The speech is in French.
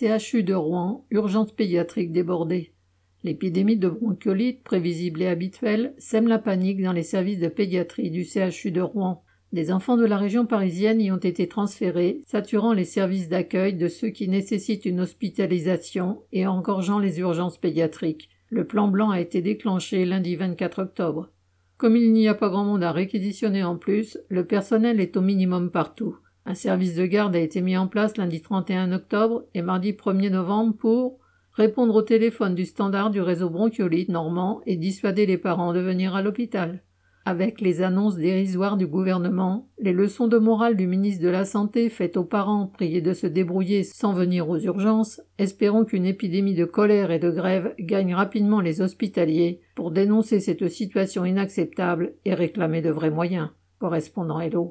CHU de Rouen, urgence pédiatrique débordée. L'épidémie de bronchiolite, prévisible et habituelle, sème la panique dans les services de pédiatrie du CHU de Rouen. Des enfants de la région parisienne y ont été transférés, saturant les services d'accueil de ceux qui nécessitent une hospitalisation et engorgeant les urgences pédiatriques. Le plan blanc a été déclenché lundi 24 octobre. Comme il n'y a pas grand monde à réquisitionner en plus, le personnel est au minimum partout. Un service de garde a été mis en place lundi 31 octobre et mardi 1er novembre pour répondre au téléphone du standard du réseau bronchiolite normand et dissuader les parents de venir à l'hôpital. Avec les annonces dérisoires du gouvernement, les leçons de morale du ministre de la Santé faites aux parents priés de se débrouiller sans venir aux urgences, espérons qu'une épidémie de colère et de grève gagne rapidement les hospitaliers pour dénoncer cette situation inacceptable et réclamer de vrais moyens. Correspondant Hello.